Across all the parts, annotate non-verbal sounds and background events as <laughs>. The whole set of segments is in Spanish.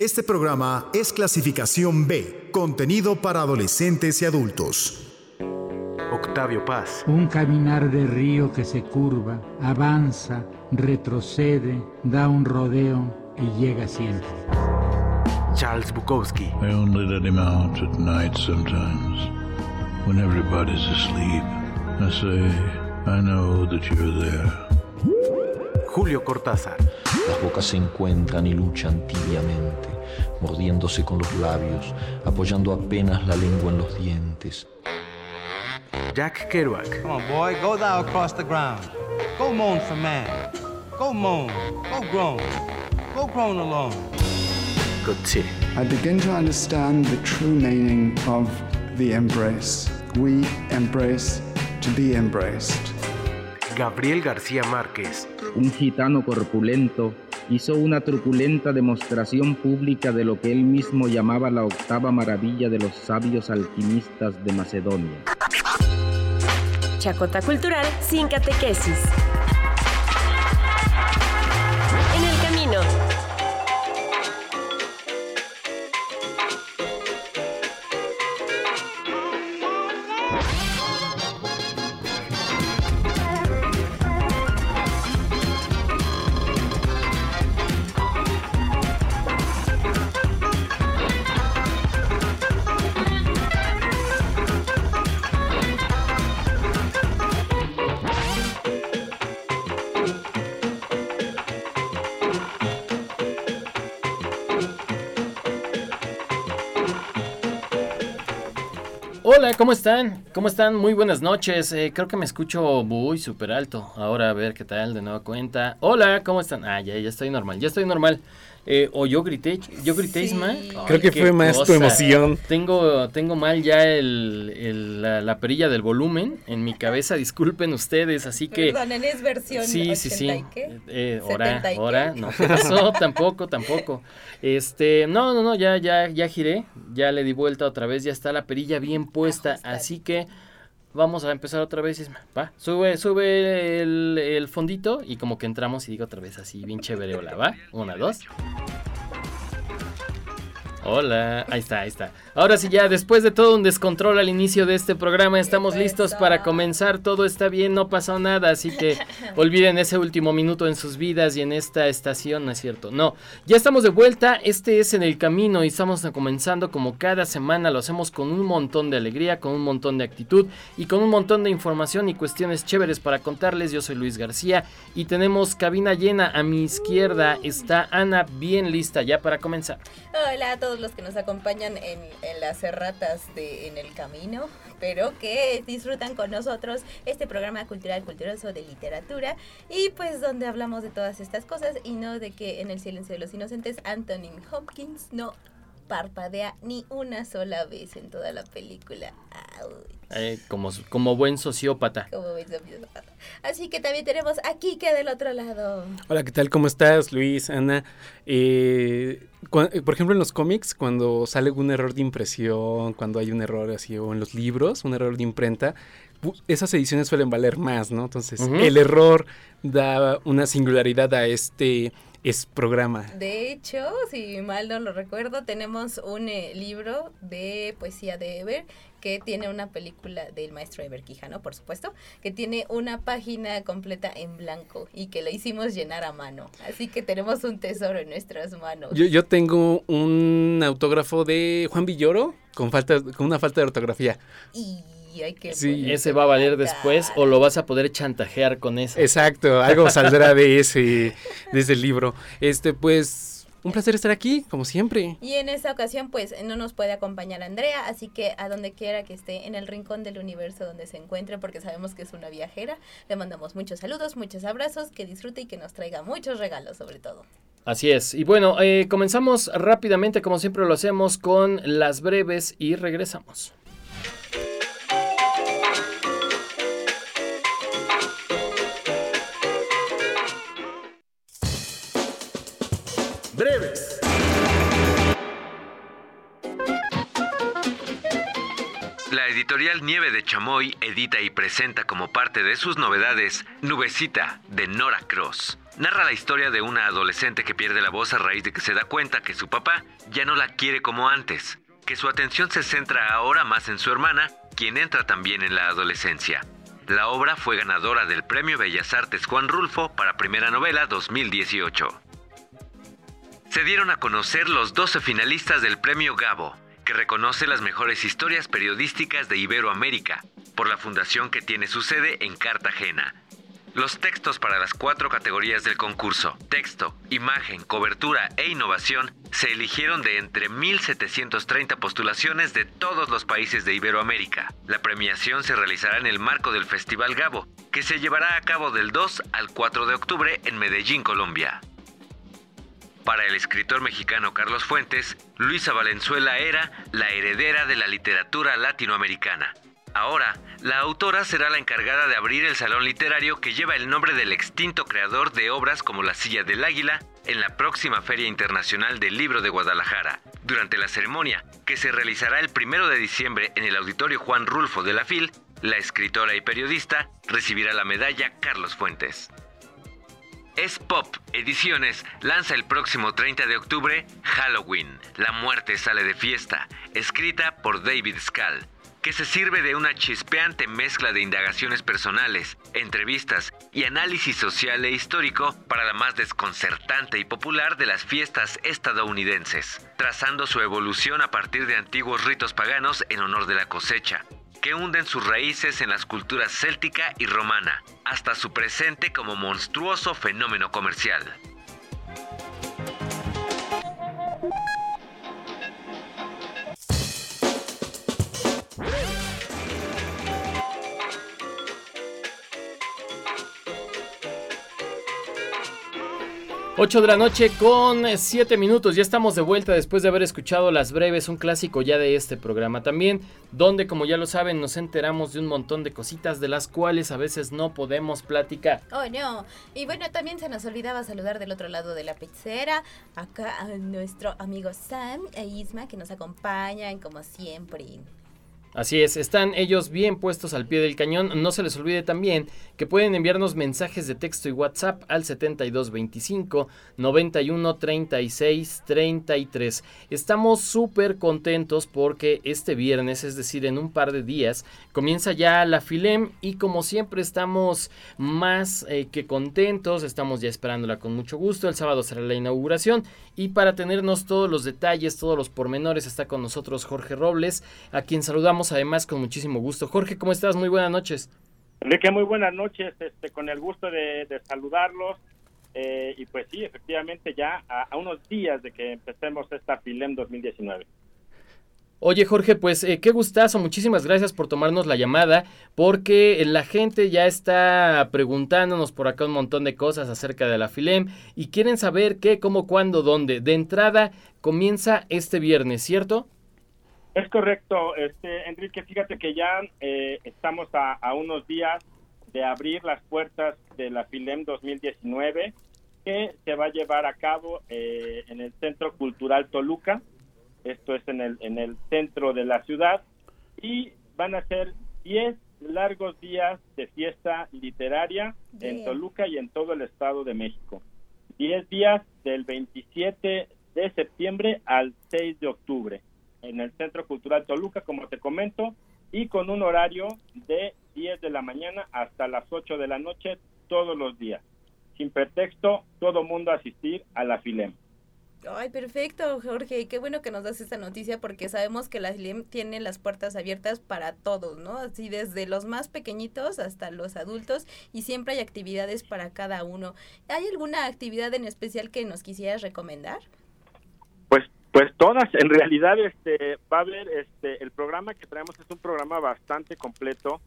Este programa es clasificación B, contenido para adolescentes y adultos. Octavio Paz. Un caminar de río que se curva, avanza, retrocede, da un rodeo y llega siempre. Charles Bukowski. I only let him out at night sometimes, when everybody's asleep. I say, I know that you're there. Julio Cortázar. Las bocas se encuentran y luchan tibiamente, mordiéndose con los labios, apoyando apenas la lengua en los dientes. Jack Kerouac. Come on, boy, go thou across the ground. Go moan for man. Go moan. Go groan. Go groan alone. Gotye. I begin to understand the true meaning of the embrace. We embrace to be embraced. Gabriel García Márquez. un gitano corpulento hizo una truculenta demostración pública de lo que él mismo llamaba la octava maravilla de los sabios alquimistas de Macedonia. Chacota Cultural sin catequesis. Hola, ¿cómo están? ¿Cómo están? Muy buenas noches. Eh, creo que me escucho muy súper alto. Ahora a ver qué tal, de nueva cuenta. Hola, ¿cómo están? Ah, ya, ya estoy normal, ya estoy normal. Eh, o yo grité, yo grité. Ay, Creo que fue más tu emoción. Tengo, tengo mal ya el, el- la, la perilla del volumen en mi cabeza, disculpen ustedes, así que... Perdonen, es versión Sí, sí, sí. 80 y qué? Eh, ahora, 70 y qué. ahora, no, ¿qué pasó? <laughs> tampoco, tampoco. Este, no, no, no, ya, ya, ya giré, ya le di vuelta otra vez, ya está la perilla bien puesta, así que vamos a empezar otra vez. Va, sube, sube el, el fondito y como que entramos y digo otra vez así, bien chévere, hola, va, una, dos. Hola, ahí está, ahí está. Ahora sí ya, después de todo un descontrol al inicio de este programa, estamos listos para comenzar. Todo está bien, no pasó nada, así que <laughs> olviden ese último minuto en sus vidas y en esta estación, ¿no es cierto? No, ya estamos de vuelta, este es En el Camino y estamos comenzando como cada semana, lo hacemos con un montón de alegría, con un montón de actitud y con un montón de información y cuestiones chéveres para contarles. Yo soy Luis García y tenemos cabina llena. A mi izquierda está Ana bien lista ya para comenzar. Hola a todos los que nos acompañan en, en las erratas de En el Camino, pero que disfrutan con nosotros este programa cultural culturoso de literatura y pues donde hablamos de todas estas cosas y no de que en el silencio de los inocentes Anthony Hopkins no parpadea ni una sola vez en toda la película. Au. Eh, como, como buen sociópata. Como ves, Así que también tenemos a Kike del otro lado. Hola, ¿qué tal? ¿Cómo estás, Luis, Ana? Eh, eh, por ejemplo, en los cómics, cuando sale un error de impresión, cuando hay un error así, o en los libros, un error de imprenta, esas ediciones suelen valer más, ¿no? Entonces, el error da una singularidad a este es programa. De hecho, si mal no lo recuerdo, tenemos un eh, libro de poesía de Eber que tiene una película del maestro Eber Quijano, por supuesto, que tiene una página completa en blanco y que la hicimos llenar a mano. Así que tenemos un tesoro en nuestras manos. Yo, yo tengo un autógrafo de Juan Villoro con, falta, con una falta de ortografía. Y hay que Sí. Ese va a valer después o lo vas a poder chantajear con eso. Exacto, algo saldrá de ese, de ese libro. Este, pues, un placer estar aquí, como siempre. Y en esta ocasión, pues, no nos puede acompañar Andrea, así que a donde quiera que esté, en el rincón del universo donde se encuentre, porque sabemos que es una viajera, le mandamos muchos saludos, muchos abrazos, que disfrute y que nos traiga muchos regalos, sobre todo. Así es. Y bueno, eh, comenzamos rápidamente, como siempre lo hacemos, con las breves y regresamos. Editorial Nieve de Chamoy edita y presenta como parte de sus novedades Nubecita de Nora Cross. narra la historia de una adolescente que pierde la voz a raíz de que se da cuenta que su papá ya no la quiere como antes, que su atención se centra ahora más en su hermana, quien entra también en la adolescencia. La obra fue ganadora del Premio Bellas Artes Juan Rulfo para Primera Novela 2018. Se dieron a conocer los 12 finalistas del Premio Gabo, que reconoce las mejores historias periodísticas de Iberoamérica, por la fundación que tiene su sede en Cartagena. Los textos para las cuatro categorías del concurso, texto, imagen, cobertura e innovación, se eligieron de entre 1.730 postulaciones de todos los países de Iberoamérica. La premiación se realizará en el marco del Festival Gabo, que se llevará a cabo del 2 al 4 de octubre en Medellín, Colombia. Para el escritor mexicano Carlos Fuentes, Luisa Valenzuela era la heredera de la literatura latinoamericana. Ahora, la autora será la encargada de abrir el salón literario que lleva el nombre del extinto creador de obras como La Silla del Águila en la próxima Feria Internacional del Libro de Guadalajara. Durante la ceremonia, que se realizará el primero de diciembre en el Auditorio Juan Rulfo de la FIL, la escritora y periodista recibirá la medalla Carlos Fuentes. Es Pop Ediciones. Lanza el próximo 30 de octubre Halloween, La muerte sale de fiesta, escrita por David Scal que se sirve de una chispeante mezcla de indagaciones personales, entrevistas y análisis social e histórico para la más desconcertante y popular de las fiestas estadounidenses, trazando su evolución a partir de antiguos ritos paganos en honor de la cosecha, que hunden sus raíces en las culturas céltica y romana, hasta su presente como monstruoso fenómeno comercial. Ocho de la noche con 7 minutos. Ya estamos de vuelta después de haber escuchado Las Breves, un clásico ya de este programa también, donde como ya lo saben nos enteramos de un montón de cositas de las cuales a veces no podemos platicar. Oh no. Y bueno, también se nos olvidaba saludar del otro lado de la pizzera, acá a nuestro amigo Sam e Isma que nos acompañan como siempre. Así es, están ellos bien puestos al pie del cañón. No se les olvide también que pueden enviarnos mensajes de texto y WhatsApp al 7225 91 36 33. Estamos súper contentos porque este viernes, es decir, en un par de días, comienza ya la Filem y como siempre estamos más eh, que contentos, estamos ya esperándola con mucho gusto. El sábado será la inauguración y para tenernos todos los detalles, todos los pormenores, está con nosotros Jorge Robles, a quien saludamos además con muchísimo gusto. Jorge, ¿cómo estás? Muy buenas noches. Enrique, muy buenas noches, este, con el gusto de, saludarlos. Eh, y pues sí, efectivamente ya a, unos días de que empecemos esta FILEM 2019. Oye Jorge, pues eh, qué gustazo, muchísimas gracias por tomarnos la llamada, porque la gente ya está preguntándonos por acá un montón de cosas acerca de la FILEM y quieren saber qué, cómo, cuándo, dónde. De entrada comienza este viernes, ¿cierto? Es correcto, este, Enrique, fíjate que ya eh, estamos a, unos días de abrir las puertas de la FILEM 2019 que se va a llevar a cabo eh, en el Centro Cultural Toluca, esto es en el, en el centro de la ciudad, y van a ser 10 largos días de fiesta literaria en Toluca y en todo el Estado de México. 10 días del 27 de septiembre al 6 de octubre en el Centro Cultural Toluca, como te comento, y con un horario de 10 de la mañana hasta las 8 de la noche todos los días. Sin pretexto, todo mundo asistir a la FILEM. Ay, perfecto, Jorge. Qué bueno que nos das esta noticia porque sabemos que la FILEM tiene las puertas abiertas para todos, ¿no? Así desde los más pequeñitos hasta los adultos y siempre hay actividades para cada uno. ¿Hay alguna actividad en especial que nos quisieras recomendar? Pues todas, en realidad este va a haber este el programa que traemos es un programa bastante completo.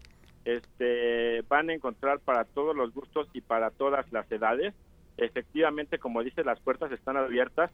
Este van a encontrar para todos los gustos y para todas las edades. Efectivamente, como dice, las puertas están abiertas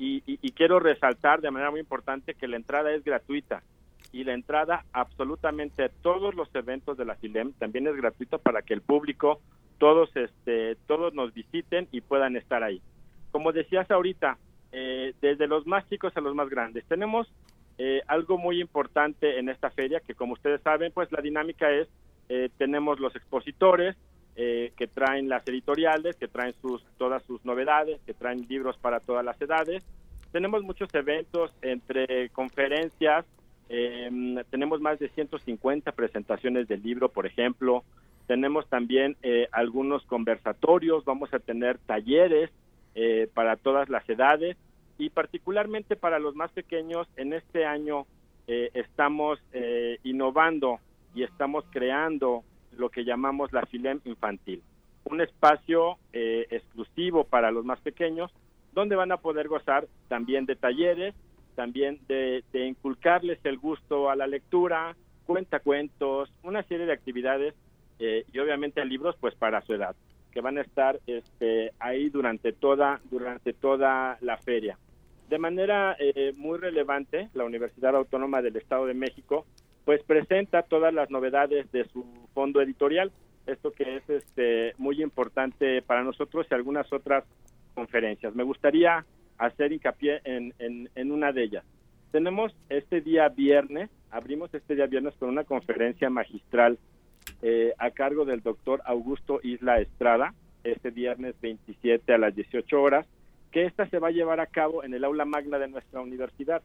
y, y quiero resaltar de manera muy importante que la entrada es gratuita y la entrada absolutamente a todos los eventos de la FILEM también es gratuita para que el público, todos, este, todos nos visiten y puedan estar ahí. Como decías ahorita, eh, desde los más chicos a los más grandes. Tenemos eh, algo muy importante en esta feria, que como ustedes saben, pues la dinámica es, eh, tenemos los expositores, eh, que traen las editoriales, que traen sus, todas sus novedades, que traen libros para todas las edades. Tenemos muchos eventos entre conferencias, em, tenemos más de 150 presentaciones del libro, por ejemplo. Tenemos también eh, algunos conversatorios, vamos a tener talleres eh, para todas las edades y particularmente para los más pequeños, en este año estamos innovando y estamos creando lo que llamamos la FILEM infantil, un espacio eh, exclusivo para los más pequeños, donde van a poder gozar también de talleres, también de, inculcarles el gusto a la lectura, cuentacuentos, una serie de actividades eh, y obviamente libros pues para su edad, que van a estar este, ahí durante toda, durante toda la feria. De manera eh, muy relevante, la Universidad Autónoma del Estado de México pues presenta todas las novedades de su fondo editorial, esto que es este muy importante para nosotros y algunas otras conferencias. Me gustaría hacer hincapié en, en, una de ellas. Tenemos este día viernes, abrimos este día viernes con una conferencia magistral eh, a cargo del doctor Augusto Isla Estrada, este viernes 27 a las 18 horas, que esta se va a llevar a cabo en el aula magna de nuestra universidad.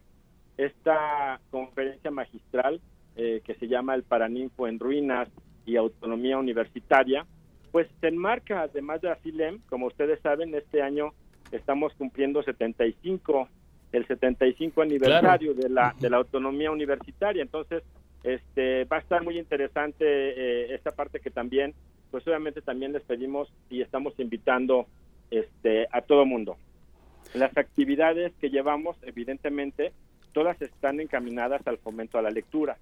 Esta conferencia magistral eh, que se llama El Paraninfo en Ruinas y Autonomía Universitaria, pues se enmarca, además de la FILEM, como ustedes saben, este año estamos cumpliendo 75, el 75 aniversario de, la, de la autonomía universitaria, entonces este va a estar muy interesante eh, esta parte que también, pues obviamente también les pedimos y estamos invitando este a todo mundo. Las actividades que llevamos, evidentemente, todas están encaminadas al fomento a la lectura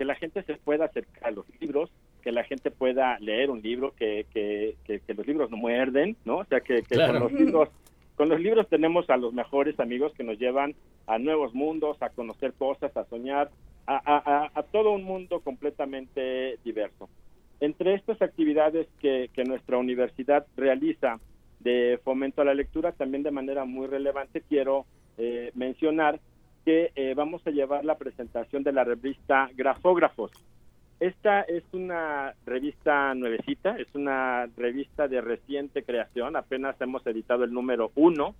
que la gente se pueda acercar a los libros, que la gente pueda leer un libro, que, que, los libros no muerden, ¿no? O sea, que, con los libros con los libros tenemos a los mejores amigos que nos llevan a nuevos mundos, a conocer cosas, a soñar, a, todo un mundo completamente diverso. Entre estas actividades que, que, nuestra universidad realiza de fomento a la lectura, también de manera muy relevante quiero eh, mencionar que eh, vamos a llevar la presentación de la revista Grafógrafos. Esta es una revista nuevecita, es una revista de reciente creación, apenas hemos editado el número uno,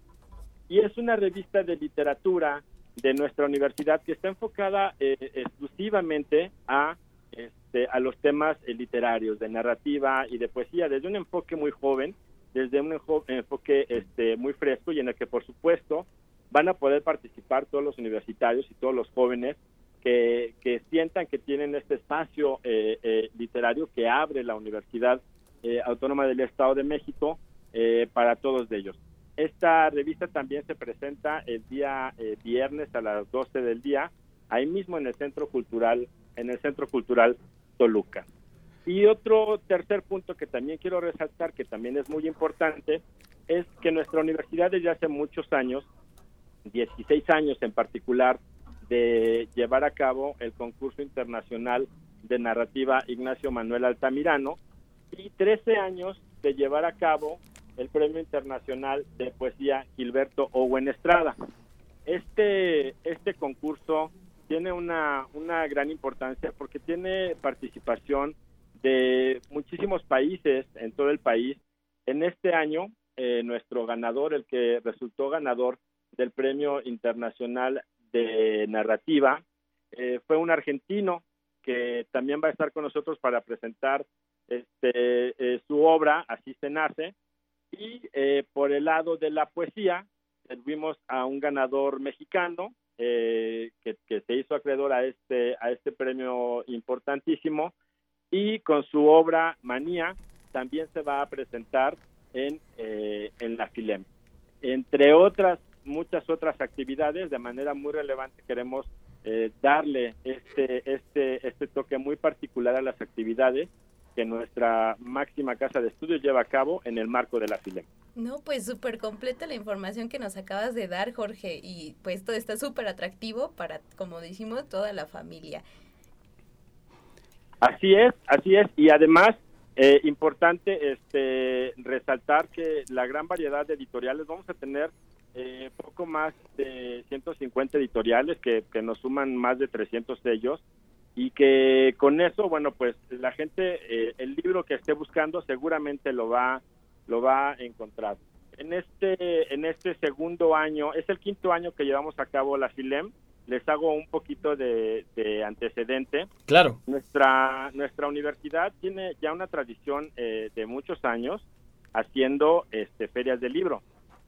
y es una revista de literatura de nuestra universidad que está enfocada eh, exclusivamente a, este, a los temas eh, literarios, de narrativa y de poesía, desde un enfoque muy joven, desde un enfoque este, muy fresco y en el que, por supuesto, van a poder participar todos los universitarios y todos los jóvenes que, sientan que tienen este espacio eh, eh, literario que abre la Universidad eh, Autónoma del Estado de México para todos ellos. Esta revista también se presenta el día viernes a las 12 del día, ahí mismo en el Centro Cultural, en el Centro Cultural Toluca. Y otro tercer punto que también quiero resaltar, que también es muy importante, es que nuestra universidad desde hace muchos años 16 años en particular de llevar a cabo el concurso internacional de narrativa Ignacio Manuel Altamirano y 13 años de llevar a cabo el Premio Internacional de Poesía Gilberto Owen Estrada. Este, este concurso tiene una, una gran importancia porque tiene participación de muchísimos países en todo el país. En este año, eh, nuestro ganador, el que resultó ganador del Premio Internacional de Narrativa. Eh, fue un argentino que también va a estar con nosotros para presentar este, eh, su obra, Así se nace. Y eh, por el lado de la poesía, tuvimos a un ganador mexicano que, que, se hizo acreedor a este, a este premio importantísimo y con su obra Manía también se va a presentar en, en la FILEM. Entre otras muchas otras actividades de manera muy relevante queremos eh, darle este este este toque muy particular a las actividades que nuestra máxima casa de estudios lleva a cabo en el marco de la FILEM. No, pues súper completa la información que nos acabas de dar, Jorge, y pues todo está súper atractivo para, como decimos, toda la familia. Así es, así es, y además eh, importante este resaltar que la gran variedad de editoriales vamos a tener eh, poco más de 150 editoriales que, nos suman más de 300 sellos y que con eso, bueno, pues la gente, eh, el libro que esté buscando seguramente lo va, lo va a encontrar. En este, en este segundo año, es el quinto año que llevamos a cabo la FILEM, les hago un poquito de, de antecedente. Claro. Nuestra, nuestra universidad tiene ya una tradición eh, de muchos años haciendo este, ferias de libro.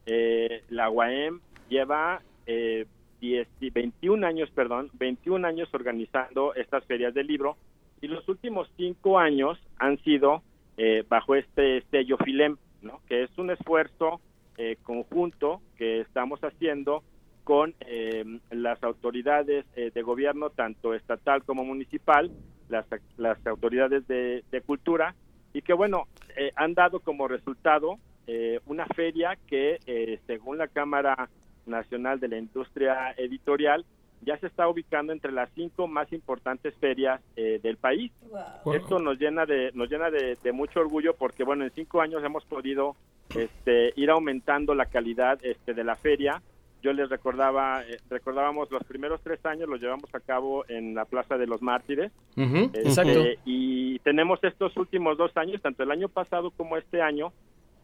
Eh, la UAM lleva eh, 10 y 21 años, perdón, 21 años organizando estas ferias de libro y los últimos cinco años han sido eh, bajo este sello FILEM, ¿no? que es un esfuerzo eh, conjunto que estamos haciendo con eh, las autoridades eh, de gobierno, tanto estatal como municipal, las, las autoridades de, de cultura, y que bueno, eh, han dado como resultado eh, una feria que según la Cámara Nacional de la Industria Editorial ya se está ubicando entre las cinco más importantes ferias eh, del país. Wow. Esto nos llena de nos llena de, de mucho orgullo porque bueno en cinco años hemos podido este, ir aumentando la calidad este, de la feria. Yo les recordaba eh, recordábamos los primeros tres años los llevamos a cabo en la Plaza de los Mártires este, exacto. y tenemos estos últimos dos años, tanto el año pasado como este año,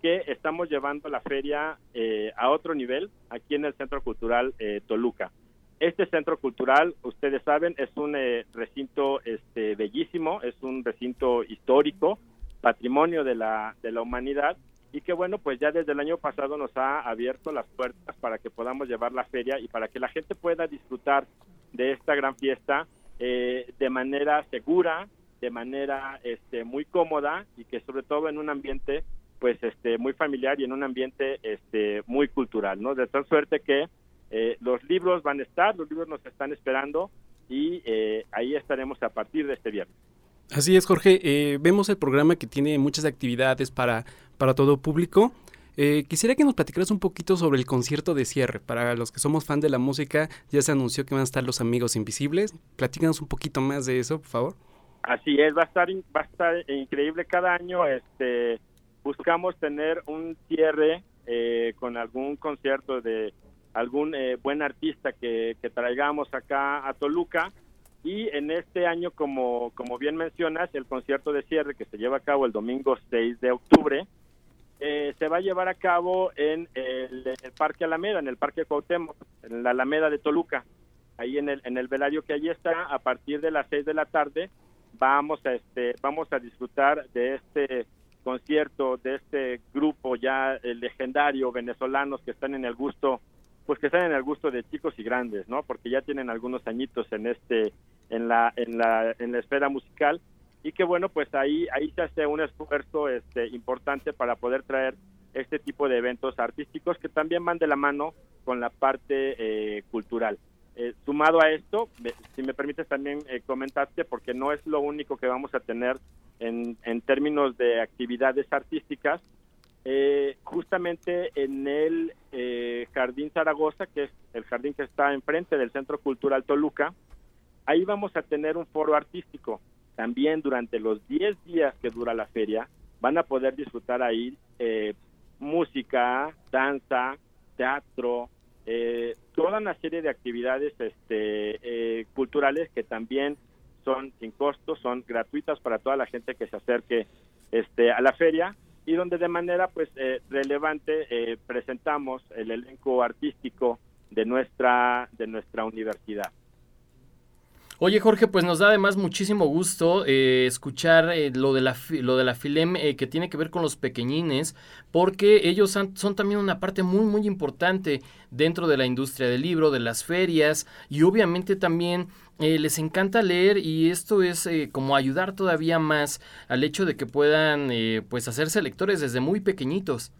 que estamos llevando la feria eh, a otro nivel aquí en el Centro Cultural eh, Toluca. Este centro cultural, ustedes saben, es un eh, recinto este, bellísimo, es un recinto histórico, patrimonio de la, de la humanidad, y que bueno, pues ya desde el año pasado nos ha abierto las puertas para que podamos llevar la feria y para que la gente pueda disfrutar de esta gran fiesta eh, de manera segura, de manera este, muy cómoda y que sobre todo en un ambiente pues este muy familiar y en un ambiente este muy cultural, ¿no? De tal suerte que eh, los libros van a estar, los libros nos están esperando y eh, ahí estaremos a partir de este viernes. Así es, Jorge. Eh, vemos el programa que tiene muchas actividades para, para todo público. Eh, quisiera que nos platicaras un poquito sobre el concierto de cierre. Para los que somos fan de la música, ya se anunció que van a estar los Amigos Invisibles. Platícanos un poquito más de eso, por favor. Así es, va a estar va a estar increíble cada año. Este buscamos tener un cierre eh, con algún concierto de algún eh, buen artista que, que traigamos acá a Toluca. Y en este año, como, como bien mencionas, el concierto de cierre que se lleva a cabo el domingo 6 de octubre, eh, se va a llevar a cabo en el, Parque Alameda, en el Parque Cuauhtémoc, en la Alameda de Toluca. Ahí en el, en el velario que allí está, a partir de las 6 de la tarde, vamos a, este, vamos a disfrutar de este concierto, de este grupo ya eh, legendario venezolanos que están en el gusto pues que están en el gusto de chicos y grandes, ¿no? Porque ya tienen algunos añitos en este en la en la en la esfera musical y que bueno, pues ahí ahí se hace un esfuerzo este importante para poder traer este tipo de eventos artísticos que también van de la mano con la parte eh, cultural. Eh, sumado a esto, si me permites también eh, comentarte, porque no es lo único que vamos a tener en, en términos de actividades artísticas, eh, justamente en el eh, Jardín Zaragoza, que es el jardín que está enfrente del Centro Cultural Toluca, ahí vamos a tener un foro artístico. También durante los 10 días que dura la feria, van a poder disfrutar ahí eh, música, danza, teatro, eh, toda una serie de actividades este, eh, culturales que también son sin costo, son gratuitas para toda la gente que se acerque este, a la feria y donde de manera pues eh, relevante eh, presentamos el elenco artístico de nuestra de nuestra universidad. Oye Jorge, pues nos da además muchísimo gusto eh, escuchar eh, lo de la lo de la Filem eh, que tiene que ver con los pequeñines, porque ellos han- son también una parte muy muy importante dentro de la industria del libro, de las ferias y obviamente también eh, les encanta leer y esto es eh, como ayudar todavía más al hecho de que puedan eh, pues hacerse lectores desde muy pequeñitos.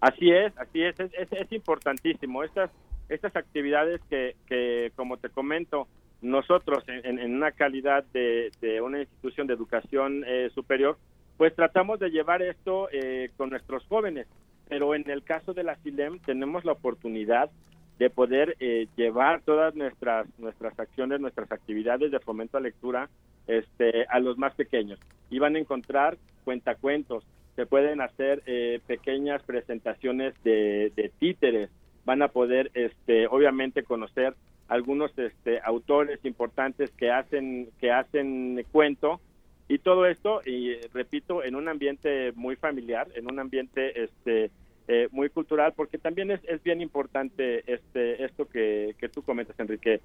Así es, así es, es- es importantísimo. Estas, estas actividades que, que, como te comento, nosotros en, en- una calidad de, de una institución de educación eh, superior, pues tratamos de llevar esto eh, con nuestros jóvenes. Pero en el caso de la FILEM tenemos la oportunidad de poder eh, llevar todas nuestras nuestras acciones, nuestras actividades de fomento a lectura este, a los más pequeños. Y van a encontrar cuentacuentos, se pueden hacer eh, pequeñas presentaciones de, de títeres, van a poder este, obviamente conocer algunos este, autores importantes que hacen que hacen cuento y todo esto y repito en un ambiente muy familiar en un ambiente este eh, muy cultural porque también es, es bien importante este esto que, que tú comentas Enrique.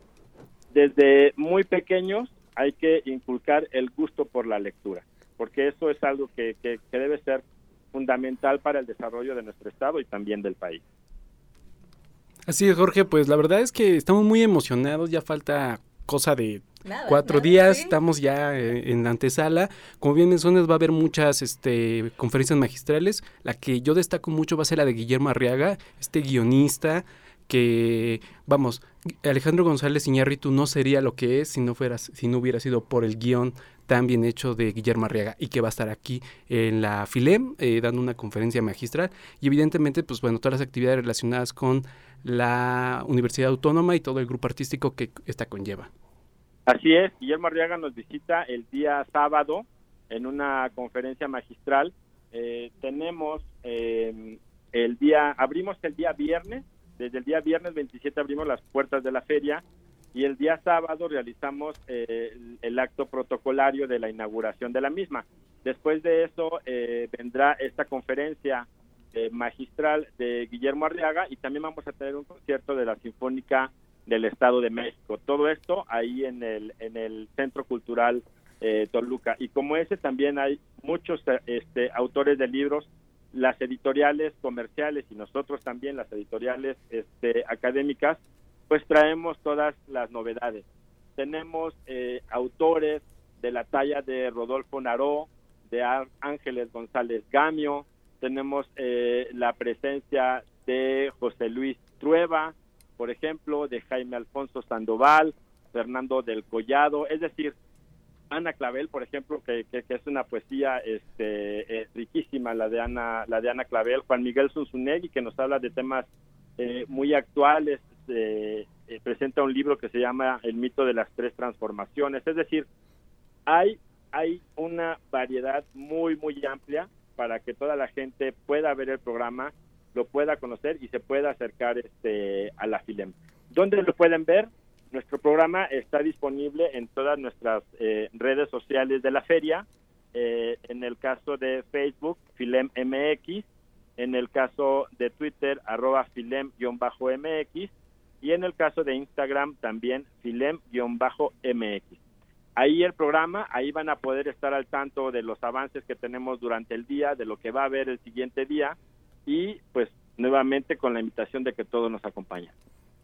Desde muy pequeños hay que inculcar el gusto por la lectura porque eso es algo que, que, que debe ser fundamental para el desarrollo de nuestro estado y también del país Así es, Jorge, pues la verdad es que estamos muy emocionados, ya falta cosa de Nada, cuatro nada, días, sí. estamos ya eh, en la antesala. Como bien mencionas, va a haber muchas este, conferencias magistrales. La que yo destaco mucho va a ser la de Guillermo Arriaga, este guionista que, vamos, Alejandro González Iñárritu no sería lo que es si no, si no hubiera sido por el guion tan bien hecho de Guillermo Arriaga y que va a estar aquí en la FILEM eh, dando una conferencia magistral y evidentemente pues bueno todas las actividades relacionadas con la Universidad Autónoma y todo el grupo artístico que esta conlleva. Así es, Guillermo Arriaga nos visita el día sábado en una conferencia magistral. Eh, tenemos eh, el día, abrimos el día viernes, desde el día viernes 27 abrimos las puertas de la feria y el día sábado realizamos eh, el, acto protocolario de la inauguración de la misma. Después de eso eh, vendrá esta conferencia eh, magistral de Guillermo Arriaga y también vamos a tener un concierto de la Sinfónica del Estado de México. Todo esto ahí en el, en el Centro Cultural eh, Toluca. Y como ese también hay muchos eh, este, autores de libros, las editoriales comerciales y nosotros también las editoriales este, académicas, pues traemos todas las novedades. Tenemos eh, autores de la talla de Rodolfo Naró, de Ángeles González Gamio, tenemos eh, la presencia de José Luis Trueba, por ejemplo, de Jaime Alfonso Sandoval, Fernando del Collado, es decir, Ana Clavel, por ejemplo, que, es una poesía este, eh, riquísima, la de Ana, la de Ana Clavel, Juan Miguel Zunzunegui, que nos habla de temas eh, muy actuales, eh, eh, presenta un libro que se llama El mito de las tres transformaciones, es decir, hay, hay una variedad muy, muy amplia para que toda la gente pueda ver el programa, lo pueda conocer y se pueda acercar este, a la FILEM. ¿Dónde lo pueden ver? Nuestro programa está disponible en todas nuestras eh, redes sociales de la feria. eh, en el caso de Facebook, Filem MX. En el caso de Twitter, arroba Filem-MX. Y en el caso de Instagram, también Filem-MX. Ahí el programa, ahí van a poder estar al tanto de los avances que tenemos durante el día, de lo que va a haber el siguiente día y pues nuevamente con la invitación de que todos nos acompañen.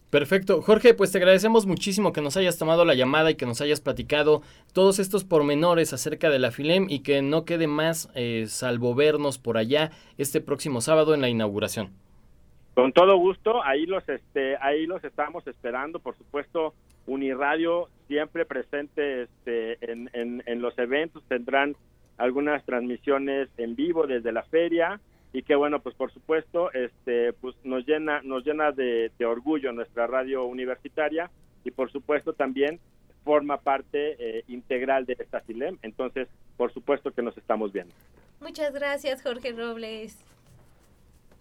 Perfecto. Jorge, pues te agradecemos muchísimo que nos hayas tomado la llamada y que nos hayas platicado todos estos pormenores acerca de la FILEM y que no quede más eh, salvo vernos por allá este próximo sábado en la inauguración. Con todo gusto, ahí los este, ahí los estamos esperando, por supuesto, Uniradio siempre presente este, en, en, en los eventos, tendrán algunas transmisiones en vivo desde la feria y que bueno, pues por supuesto, este, pues nos llena, nos llena de, de orgullo nuestra radio universitaria y por supuesto también forma parte eh, integral de esta FILEM, entonces por supuesto que nos estamos viendo. Muchas gracias, Jorge Robles.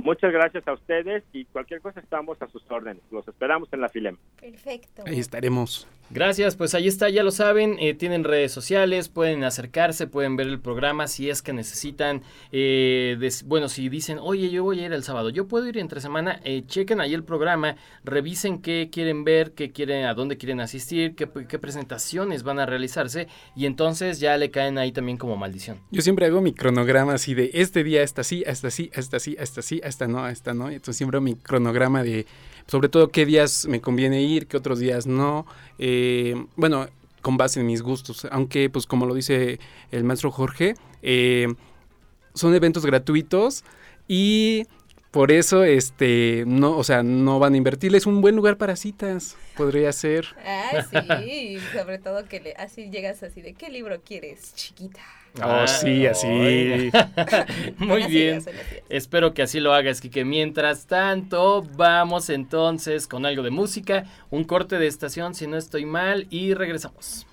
Muchas gracias a ustedes y cualquier cosa estamos a sus órdenes. Los esperamos en la FILEM. Perfecto. Ahí estaremos. Gracias, pues ahí está, ya lo saben, eh, tienen redes sociales, pueden acercarse, pueden ver el programa si es que necesitan, eh, des- bueno, si dicen, oye, yo voy a ir el sábado, yo puedo ir entre semana, eh, chequen ahí el programa, revisen qué quieren ver, qué quieren, a dónde quieren asistir, qué, qué presentaciones van a realizarse y entonces ya le caen ahí también como maldición. Yo siempre hago mi cronograma así de este día, esta sí, esta sí, esta sí, esta sí, esta no, esta no. Entonces siempre mi cronograma de sobre todo qué días me conviene ir, qué otros días no. Eh, bueno, con base en mis gustos. Aunque, pues como lo dice el maestro Jorge, eh, son eventos gratuitos y por eso, este, no, o sea, no van a invertir. Es un buen lugar para citas, podría ser. Ah, sí, sobre todo que le, así llegas así de, ¿qué libro quieres, chiquita? Oh, sí, así. <laughs> Muy bien. Espero que así lo hagas, que Mientras tanto, vamos entonces con algo de música, un corte de estación si no estoy mal y regresamos.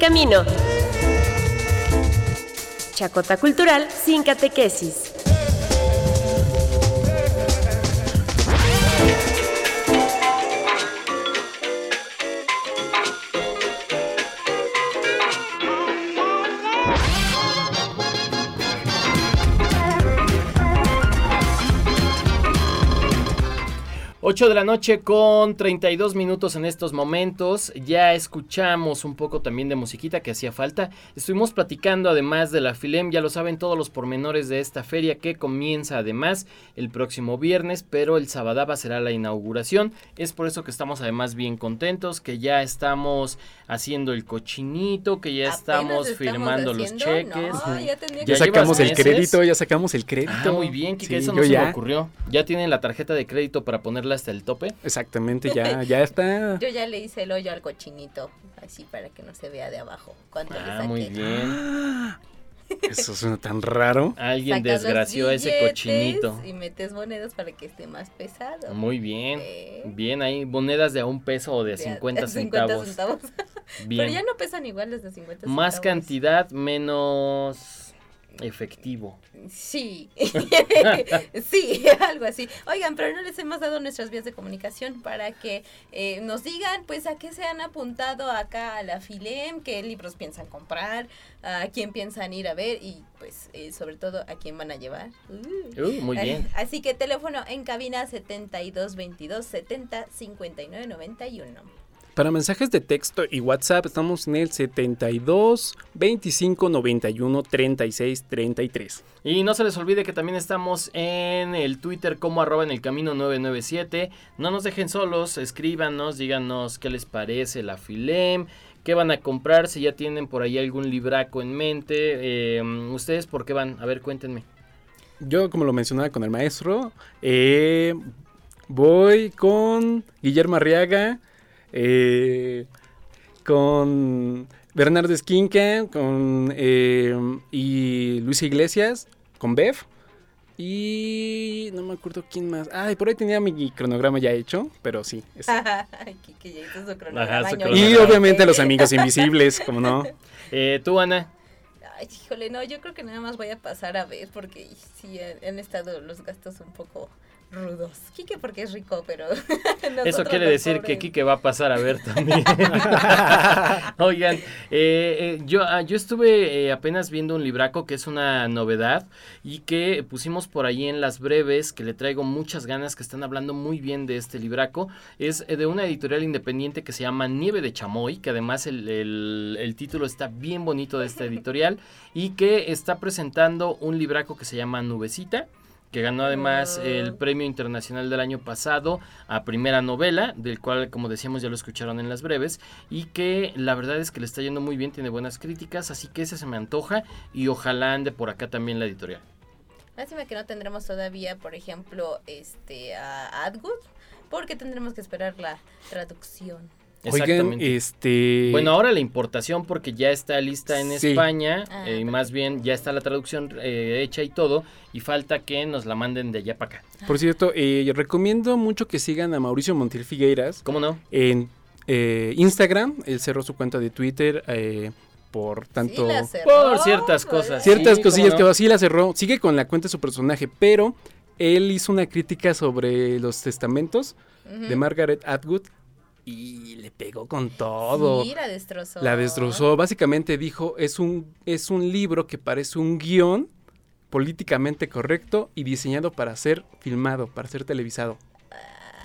Camino. Chacota Cultural sin catequesis. Ocho de la noche con 32 minutos en estos momentos. Ya escuchamos un poco también de musiquita que hacía falta. Estuvimos platicando además de la Filem, ya lo saben todos los pormenores de esta feria que comienza además el próximo viernes, pero el sabadaba será la inauguración. Es por eso que estamos además bien contentos, que ya estamos haciendo el cochinito, que ya estamos, firmando los cheques. No, ya, ya sacamos el crédito, ya sacamos el crédito. Ah, muy bien, que Sí, eso no se ya. me ocurrió. Ya tienen la tarjeta de crédito para ponerla hasta el tope. Exactamente, ya, <laughs> ya está. Yo ya le hice el hoyo al cochinito, así para que no se vea de abajo. ¿Cuánto le Ah, muy bien. <gasps> Eso suena tan raro. Alguien Sacas desgració a ese cochinito. Y metes monedas para que esté más pesado. Muy bien. Bien, ahí monedas de a un peso o de, De a- 50 de 50 <laughs> centavos. centavos. Bien. Pero ya no pesan igual los de 50 centavos. Más cantidad, menos efectivo. Sí, <laughs> sí, <laughs> algo así. Oigan, pero no les hemos dado nuestras vías de comunicación para que eh, nos digan, pues, a qué se han apuntado acá a la Filem, qué libros piensan comprar, a quién piensan ir a ver y, pues, eh, sobre todo, a quién van a llevar. Uh. Uh, muy bien. Así que teléfono en cabina 7222 70 59 91. Para mensajes de texto y WhatsApp estamos en el 72 25 91 36 33. Y no se les olvide que también estamos en el Twitter como arroba en el camino 997. No nos dejen solos, escríbanos, díganos qué les parece la Filem, qué van a comprar, si ya tienen por ahí algún libraco en mente. eh, ¿Ustedes por qué van? A ver, cuéntenme. Yo, como lo mencionaba con el maestro, eh, voy con Guillermo Arriaga, eh, con Bernardo Esquinca, con eh, y Luis Iglesias, con Bev. Y no me acuerdo quién más. Ay, por ahí tenía mi cronograma ya hecho, pero sí. <laughs> es- que, que ya hizo su cronograma, su. Y obviamente los <laughs> amigos invisibles, como no. Eh, ¿Tú, Ana? Ay, híjole, no, yo creo que nada más voy a pasar a ver porque sí han- han estado los gastos un poco rudos. Quique porque es rico, pero <laughs> Eso quiere decir que. Kike va a pasar a ver <laughs> también. <laughs> Oigan, eh, eh, yo, ah, yo estuve eh, apenas viendo un libraco que es una novedad y que pusimos por ahí en las breves, que le traigo muchas ganas, que están hablando muy bien de este libraco. Es eh, de una editorial independiente que se llama Nieve de Chamoy, que además el, el- el título está bien bonito de esta editorial y que está presentando un libraco que se llama Nubecita que ganó además el premio internacional del año pasado a primera novela, del cual, como decíamos, ya lo escucharon en las breves, y que la verdad es que le está yendo muy bien, tiene buenas críticas, así que ese se me antoja y ojalá ande por acá también la editorial. Lástima que no tendremos todavía, por ejemplo, este a Adgood, porque tendremos que esperar la traducción. Oigan, este... Bueno, ahora la importación porque ya está lista en Sí. España Ah, eh, y más bien ya está la traducción eh, hecha y todo y falta que nos la manden de allá para acá. Por cierto, eh, recomiendo mucho que sigan a Mauricio Montiel Figueiras. ¿Cómo no? En eh, Instagram, él cerró su cuenta de Twitter eh, por tanto... cerró, Por ciertas cosas. Ciertas Sí, cosillas no. que sí la cerró. Sigue con la cuenta de su personaje, pero él hizo una crítica sobre los testamentos de Margaret Atwood y le pegó con todo. Sí, la destrozó. La destrozó. Básicamente dijo, es un, es un libro que parece un guion políticamente correcto y diseñado para ser filmado, para ser televisado.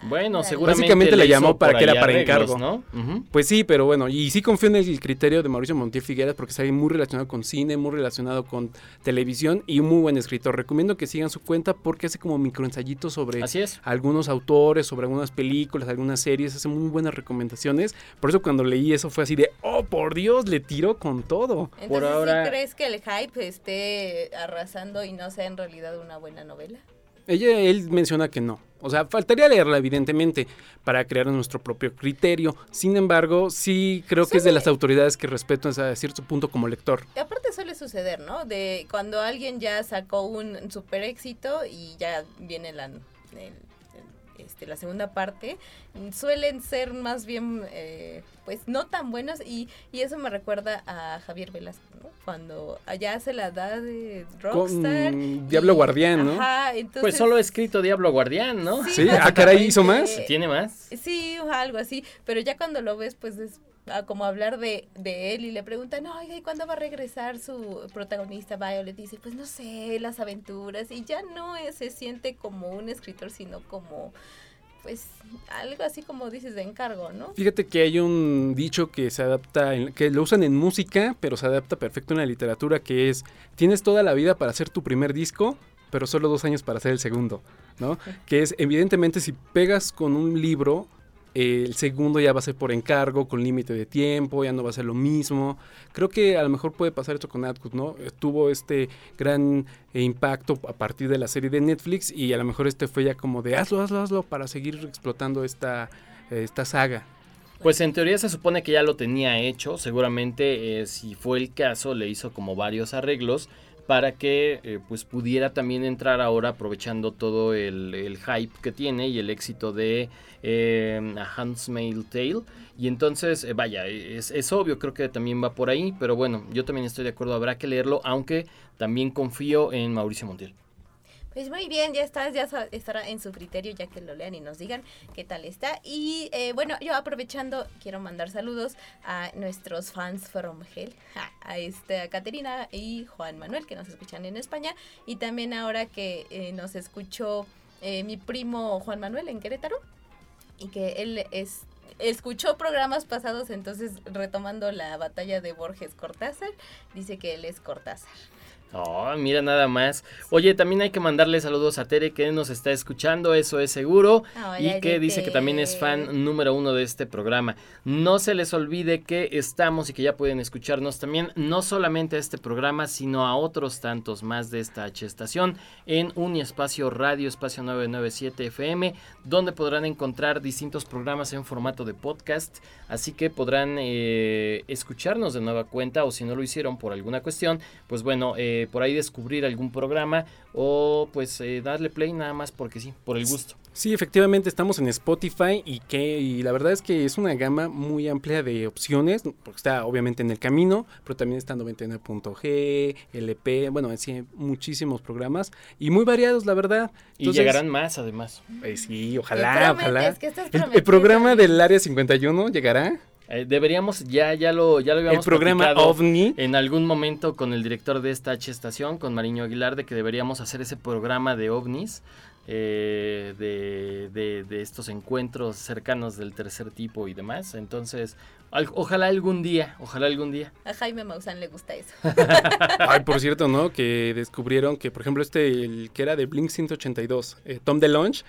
Bueno, seguramente Básicamente le la llamó para por que era para arreglos, encargo. ¿no? Pues sí, pero bueno, y sí confío en el criterio de Mauricio Montiel Figueras porque está muy relacionado con cine, muy relacionado con televisión y un muy buen escritor. Recomiendo que sigan su cuenta porque hace como microensayitos sobre Así es. algunos autores, sobre algunas películas, algunas series, hace muy buenas recomendaciones. Por eso cuando leí eso fue así de, oh, por Dios, le tiró con todo. Entonces, ahora- ¿sí crees que el hype esté arrasando y no sea en realidad una buena novela? Ella, él menciona que no. O sea, faltaría leerla, evidentemente, para crear nuestro propio criterio. Sin embargo, sí creo que es de las autoridades que respeto a cierto punto como lector. Y aparte suele suceder, ¿no? De cuando alguien ya sacó un super éxito y ya viene la, el- este, la segunda parte, suelen ser más bien, eh, pues, no tan buenos y, y eso me recuerda a Javier Velasco, ¿no? Cuando allá se la da de Rockstar. Con Diablo y- Guardián, ¿no? Ajá, entonces... Pues solo he escrito Diablo Guardián, ¿no? Sí, Sí, ah, caray, ¿hizo más? ¿Tiene más? Sí, algo así, pero ya cuando lo ves, pues es a como hablar de, de él y le preguntan, oiga, ¿y cuándo va a regresar su protagonista Violet? Dice, pues no sé, las aventuras, y ya no es- se siente como un escritor, sino como, pues, algo así como dices de encargo, ¿no? Fíjate que hay un dicho que se adapta, en- que lo usan en música, pero se adapta perfecto en la literatura, que es, tienes toda la vida para hacer tu primer disco, pero solo dos años para hacer el segundo, ¿no? Que es, evidentemente, si pegas con un libro, el segundo ya va a ser por encargo, con límite de tiempo, ya no va a ser lo mismo. Creo que a lo mejor puede pasar esto con Atwood, ¿no? Eh, Tuvo este gran eh, impacto a partir de la serie de Netflix y a lo mejor este fue ya como de hazlo, hazlo, hazlo para seguir explotando esta, eh, esta saga. Pues en teoría se supone que ya lo tenía hecho, seguramente si fue el caso le hizo como varios arreglos para que eh, pues pudiera también entrar ahora aprovechando todo el, hype que tiene y el éxito de eh, A Handmaid's Tale. Y entonces eh, vaya es obvio creo que también va por ahí pero bueno yo también estoy de acuerdo habrá que leerlo aunque también confío en Mauricio Montiel Pues muy bien, ya está, ya estará en su criterio ya que lo lean y nos digan qué tal está. Y eh, bueno, yo aprovechando, quiero mandar saludos a nuestros fans from hell, a, este, Caterina y Juan Manuel que nos escuchan en España. Y también ahora que eh, nos escuchó eh, mi primo Juan Manuel en Querétaro y que él es escuchó programas pasados, entonces retomando la batalla de Borges Cortázar, dice que él es Cortázar. Oh, mira nada más. Oye, también hay que mandarle saludos a Tere que nos está escuchando, eso es seguro. Hola, y que dice que también es fan número uno de este programa. No se les olvide que estamos y que ya pueden escucharnos también, no solamente a este programa, sino a otros tantos más de esta H estación en Uniespacio Radio Espacio 997 FM, donde podrán encontrar distintos programas en formato de podcast. Así que podrán eh, escucharnos de nueva cuenta o si no lo hicieron por alguna cuestión, pues bueno, eh, por ahí descubrir algún programa o pues eh, darle play nada más porque sí, por el gusto. Sí, efectivamente estamos en Spotify y que y la verdad es que es una gama muy amplia de opciones, porque está obviamente en el camino, pero también está 99.g, LP, bueno, así muchísimos programas y muy variados, la verdad. Y llegarán más además. Eh, sí, ¿Qué ojalá, ojalá. ¿Qué estás El, el programa del Área 51 llegará. Eh, deberíamos, ya, ya lo, ya lo habíamos El programa OVNI. en algún momento con el director de esta H estación, con Mariño Aguilar, de que deberíamos hacer ese programa de ovnis, eh, de, de- de estos encuentros cercanos del tercer tipo y demás. Entonces, al- ojalá algún día, ojalá algún día. A Jaime Maussan le gusta eso. <laughs> Ay, por cierto, ¿no? Que descubrieron que, por ejemplo, este, el que era de Blink 182, eh, Tom DeLonge,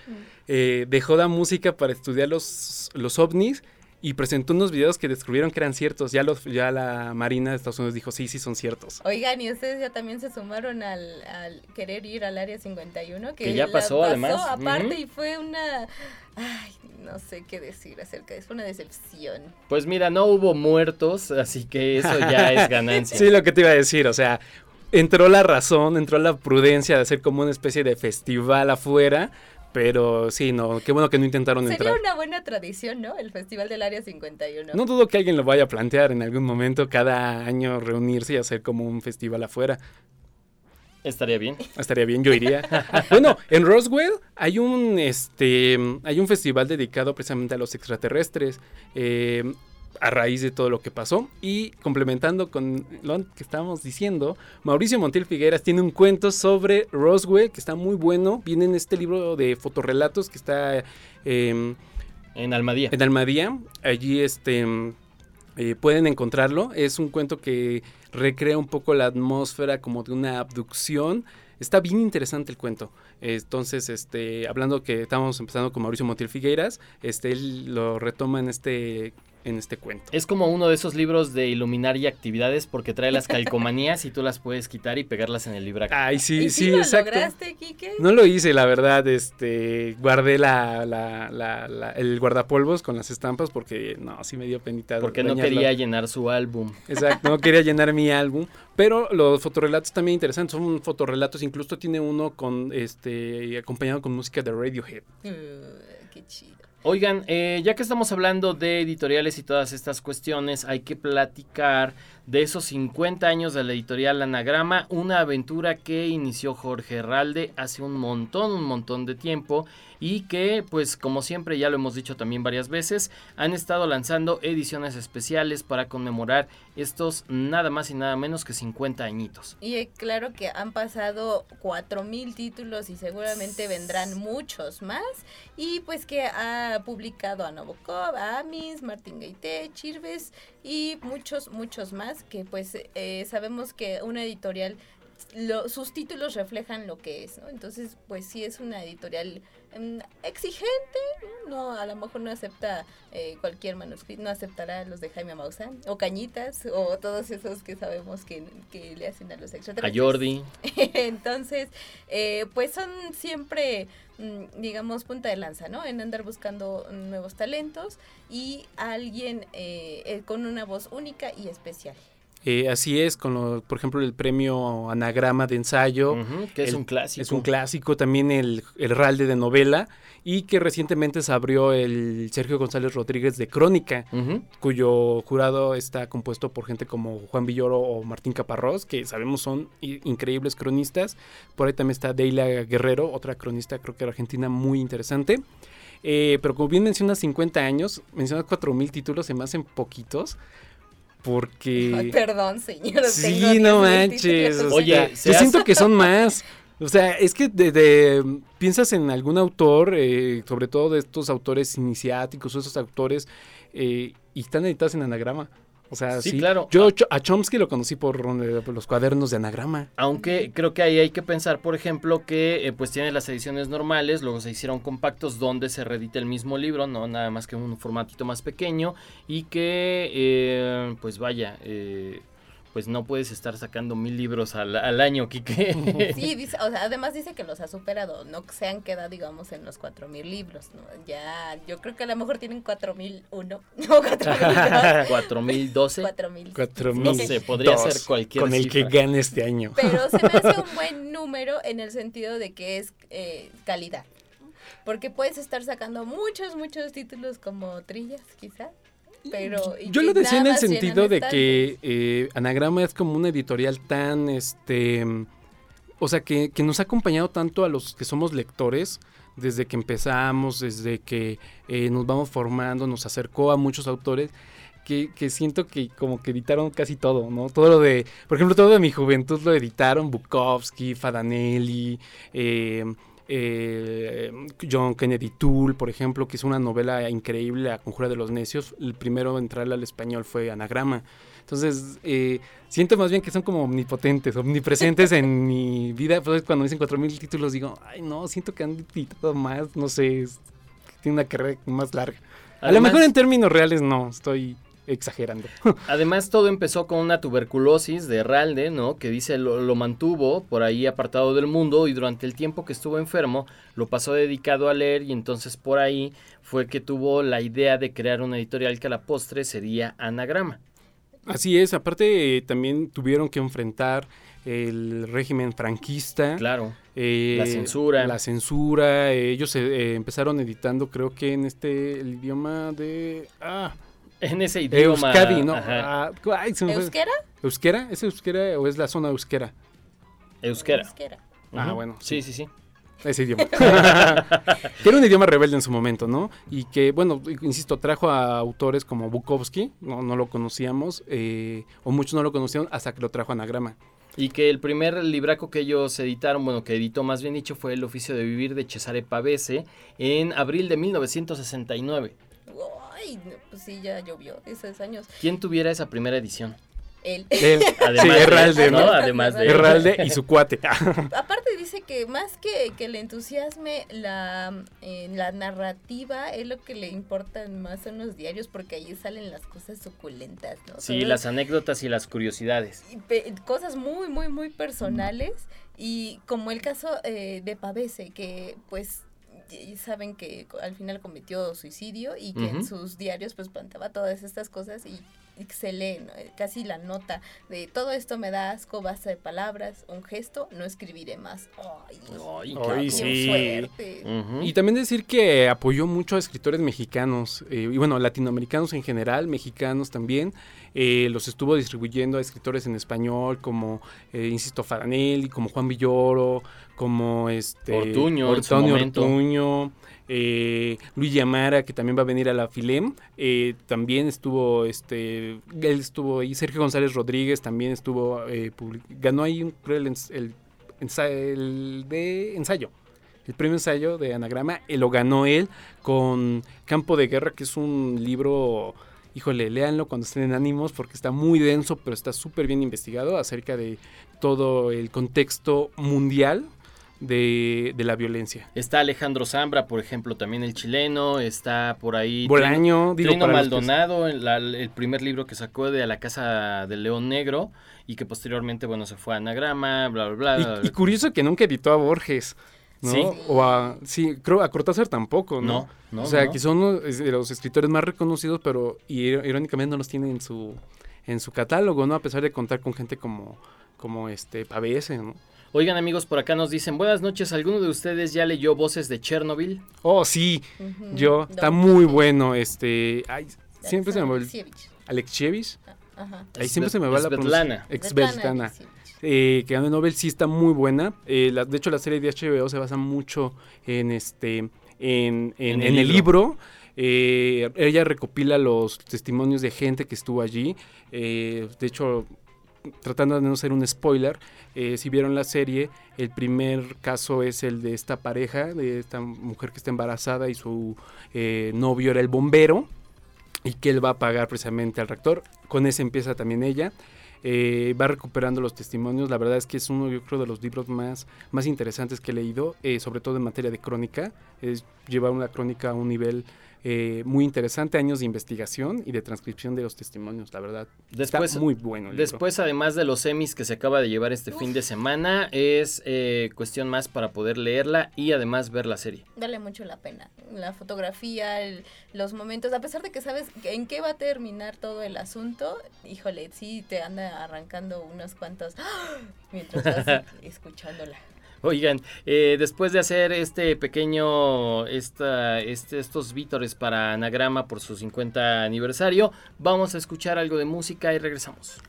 eh, dejó la música para estudiar los, los ovnis y presentó unos videos que descubrieron que eran ciertos. Ya, los, ya la Marina de Estados Unidos dijo, sí, sí, son ciertos. Oigan, y ustedes ya también se sumaron al, al querer ir al área 51, que, Que ya la pasó, además. aparte Ujú. y fue una... Ay, no sé qué decir acerca de eso, fue una decepción. Pues mira, no hubo muertos, así que eso ya es <laughs> ganancia. Sí, lo que te iba a decir, o sea, entró la razón, entró la prudencia de hacer como una especie de festival afuera, pero sí, no, qué bueno que no intentaron Sería entrar. una buena tradición, ¿no? El Festival del Área 51. No dudo que alguien lo vaya a plantear en algún momento, cada año reunirse y hacer como un festival afuera. Estaría bien. Estaría bien, yo iría. <laughs> bueno, en Roswell hay un, este, hay un festival dedicado precisamente a los extraterrestres. eh, a raíz de todo lo que pasó y complementando con lo que estábamos diciendo, Mauricio Montiel Figueras tiene un cuento sobre Roswell que está muy bueno, viene en este libro de fotorrelatos que está eh, en Almadía. En Almadía, allí este eh, pueden encontrarlo, es un cuento que recrea un poco la atmósfera como de una abducción. Está bien interesante el cuento. Entonces, este, hablando que estábamos empezando con Mauricio Montiel Figueiras, este, él lo retoma en este, en este cuento. Es como uno de esos libros de iluminar y actividades porque trae las calcomanías y tú las puedes quitar y pegarlas en el libro. Ay, sí, ¿Y sí, si lo exacto. lograste, Quique? No lo hice, la verdad, este, guardé la, la- la- la- el guardapolvos con las estampas porque, no, sí me dio penita. Porque no dañarlo. quería llenar su álbum. Exacto, no quería llenar mi álbum, pero los fotorrelatos también interesantes, son fotorrelatos, incluso tiene uno con este acompañado con música de Radiohead. Uh, qué chido. Oigan, eh, ya que estamos hablando de editoriales y todas estas cuestiones, hay que platicar de esos 50 años de la editorial Anagrama, una aventura que inició Jorge Herralde hace un montón, un montón de tiempo y que pues como siempre ya lo hemos dicho también varias veces han estado lanzando ediciones especiales para conmemorar estos nada más y nada menos que 50 añitos. Y eh, claro que han pasado 4000 títulos y seguramente vendrán muchos más y pues que ha publicado a Novokov, a Amis, Martín Gaité, Chirves y muchos muchos más que pues eh, sabemos que una editorial sus títulos reflejan lo que es, ¿no? Entonces, pues sí es una editorial em, exigente, no a lo mejor no acepta eh, cualquier manuscrito, no aceptará los de Jaime Maussan o Cañitas o todos esos que sabemos que, le hacen a los extraterrestres. A Jordi. <laughs> Entonces, eh, pues son siempre, mm, digamos, punta de lanza, ¿no? En andar buscando nuevos talentos y alguien eh, con una voz única y especial. Eh, así es, con lo, por ejemplo el premio Anagrama de ensayo. que es un clásico. Es un clásico, también el, el Ralde de novela y que recientemente se abrió el Sergio González Rodríguez de Crónica, cuyo jurado está compuesto por gente como Juan Villoro o Martín Caparrós, que sabemos son increíbles cronistas. Por ahí también está Deila Guerrero, otra cronista creo que argentina muy interesante. Eh, pero como bien mencionas 50 años, mencionas 4.000 títulos, se me hacen poquitos porque... perdón, señor. Sí, no manches. Oye, yo siento que son <laughs> más. O sea, es que de, piensas en algún autor, eh, sobre todo de estos autores iniciáticos o esos autores, eh, y están editados en anagrama. O sea, sí, claro. Yo a Chomsky lo conocí por, los cuadernos de anagrama. Aunque creo que ahí hay que pensar, por ejemplo, que eh, pues tiene las ediciones normales, luego se hicieron compactos donde se reedita el mismo libro, no nada más que un formatito más pequeño y que eh, pues vaya, eh, pues no puedes estar sacando mil libros al, año, Kike. <laughs> <laughs> Sí, dice, o sea, además dice que los ha superado, no se han quedado, digamos, en los cuatro mil libros, ¿no? Ya, yo creo que a lo mejor tienen cuatro mil uno, <laughs> no, cuatro mil Cuatro mil doce. Cuatro mil. Cuatro mil. No sé, podría ser cualquier Con el que gane este año. Pero se me hace un buen número en el sentido de que es eh, calidad. Porque puedes estar sacando muchos, muchos títulos como trillas, quizás pero yo lo decía en el sentido de que eh, Anagrama es como una editorial tan este o sea que, nos ha acompañado tanto a los que somos lectores desde que empezamos desde que eh, nos vamos formando nos acercó a muchos autores que, que, siento que como que editaron casi todo, ¿no? Todo lo de, por ejemplo, todo de mi juventud lo editaron Bukowski, Fadanelli, eh, eh, John Kennedy Toole, por ejemplo, que es una novela increíble, La Conjura de los Necios. El primero en entrarle al español fue Anagrama. Entonces, eh, siento más bien que son como omnipotentes, omnipresentes en <laughs> mi vida. Pues cuando dicen 4.000 títulos digo, ay no, siento que han editado más, no sé, tiene una carrera más larga. a lo mejor en términos reales no, estoy exagerando. <laughs> Además, todo empezó con una tuberculosis de Ralde, ¿no? Que dice lo, mantuvo por ahí apartado del mundo y durante el tiempo que estuvo enfermo lo pasó dedicado a leer y entonces por ahí fue que tuvo la idea de crear una editorial que a la postre sería Anagrama. Así es, aparte también tuvieron que enfrentar el régimen franquista. Claro. Eh, la censura. La censura. ellos eh, empezaron editando, creo que en este, el idioma de... Ah, en ese idioma. Euskadi, ¿no? Ah, ¿Euskera? ¿Euskera? ¿Es euskera o es la zona euskera? Euskera. euskera. Ah, bueno. Sí, sí, sí. Ese idioma. <laughs> <laughs> que era un idioma rebelde en su momento, ¿no? Y que, bueno, insisto, trajo a autores como Bukowski, no, no lo conocíamos, eh, o muchos no lo conocían hasta que lo trajo Anagrama. Y que el primer libraco que ellos editaron, bueno, que editó más bien dicho, fue El oficio de vivir de Cesare Pavese en abril de 1969 pues sí, ya llovió esos años. ¿Quién tuviera esa primera edición? Él. <laughs> Además sí, Herralde, ¿no? Además de <laughs> Herralde y su cuate. <laughs> Aparte dice que más que, que le entusiasme la, eh, la narrativa, es lo que le importan más son los diarios porque ahí salen las cosas suculentas, ¿no? Sí, las anécdotas y las curiosidades. cosas muy, muy, muy personales y como el caso eh, de Pavese, que pues saben que al final cometió suicidio y que en sus diarios pues plantaba todas estas cosas y excelente, casi la nota de todo esto me da asco, basta de palabras, un gesto, no escribiré más. Ay, Ay, Ay, qué sí. suerte. Y también decir que apoyó mucho a escritores mexicanos, eh, y bueno, latinoamericanos en general, mexicanos también. Eh, los estuvo distribuyendo a escritores en español como, eh, insisto, Faranelli, como Juan Villoro, como este Ortuño su Ortuño, eh, Luis Yamara, que también va a venir a la Filem. eh, también estuvo, este, él estuvo ahí. Sergio González Rodríguez también estuvo, eh, ganó ahí un- creo, el, el el de ensayo. El premio ensayo de Anagrama lo ganó él con Campo de Guerra, que es un libro, híjole, léanlo cuando estén en ánimos porque está muy denso, pero está súper bien investigado acerca de todo el contexto mundial de, de la violencia. Está Alejandro Zambra, por ejemplo, también el chileno. Está por ahí. Bolaño, Trino, digo, Maldonado, el, primer libro que sacó de A la Casa del León Negro. Y que posteriormente, bueno, se fue a Anagrama, bla, bla, bla. bla, Y, y curioso que nunca editó a Borges. ¿no? Sí. O a, sí, creo a Cortázar tampoco, ¿no? No, no, O sea, no. que son los escritores más reconocidos, pero ir- irónicamente no los tiene en su, en su catálogo, ¿no? A pesar de contar con gente como, como este Pavese, ¿no? Oigan, amigos, por acá nos dicen: Buenas noches. ¿Alguno de ustedes ya leyó Voces de Chernobyl? Oh, sí, yo, está Don muy bueno, este, ay, siempre se me va el... Alexievich. Alexievich. Ajá. Ahí siempre se me va la pronunciación. Svetlana. Eh, que ganó el Nobel sí está muy buena. Eh, la- de hecho, la serie de HBO se basa mucho en este en, en- En en el el libro. Eh, ella recopila los testimonios de gente que estuvo allí. Eh, de hecho, tratando de no ser un spoiler, eh, si vieron la serie, el primer caso es el de esta pareja, de esta mujer que está embarazada y su eh, novio era el bombero y que él va a pagar precisamente al rector. Con ese empieza también ella. Eh, va recuperando los testimonios. La verdad es que es uno, yo creo, de los libros más, más interesantes que he leído, eh, sobre todo en materia de crónica. Es llevar una crónica a un nivel eh, muy interesante, años de investigación y de transcripción de los testimonios. La verdad, Después, está muy bueno. el libro. Después, además de los semis que se acaba de llevar este fin de semana, es eh, cuestión más para poder leerla y además ver la serie. Vale mucho la pena. La fotografía, el- los momentos, a pesar de que sabes que- en qué va a terminar todo el asunto, híjole, sí te anda arrancando unos cuantos ¡ah! mientras <laughs> vas escuchándola. Oigan, eh, después de hacer este pequeño, esta, este, estos vítores para Anagrama por su 50 aniversario, vamos a escuchar algo de música y regresamos.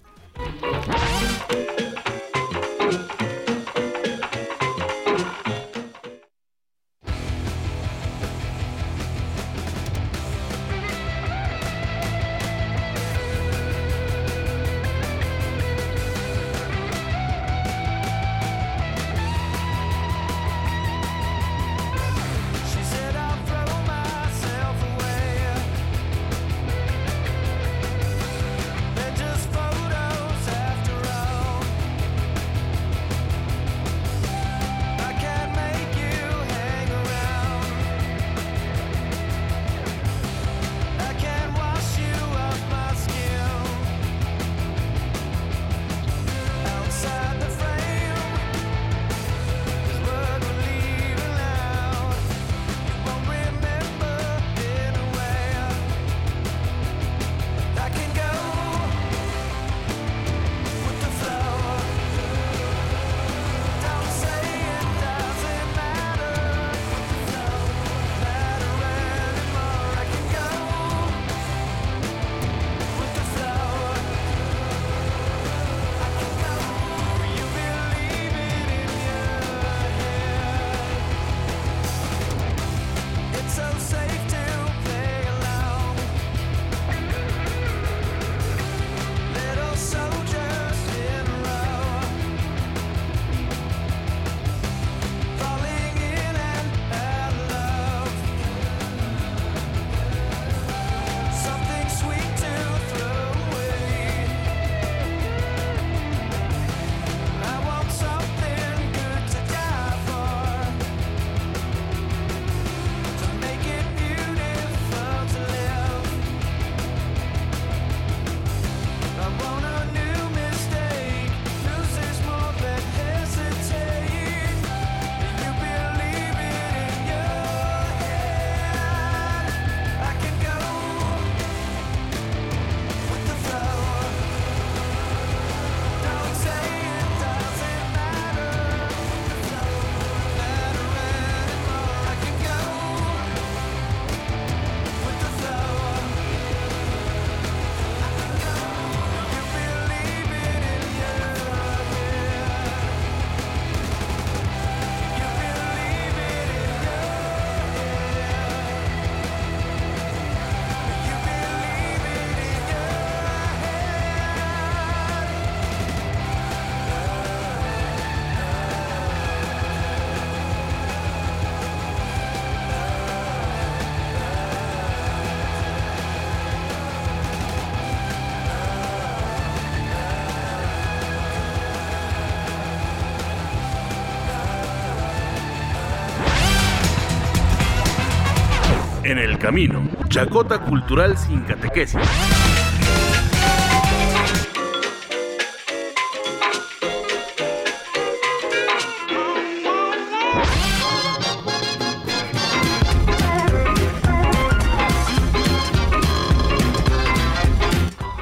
El camino, Chacota Cultural sin catequesis.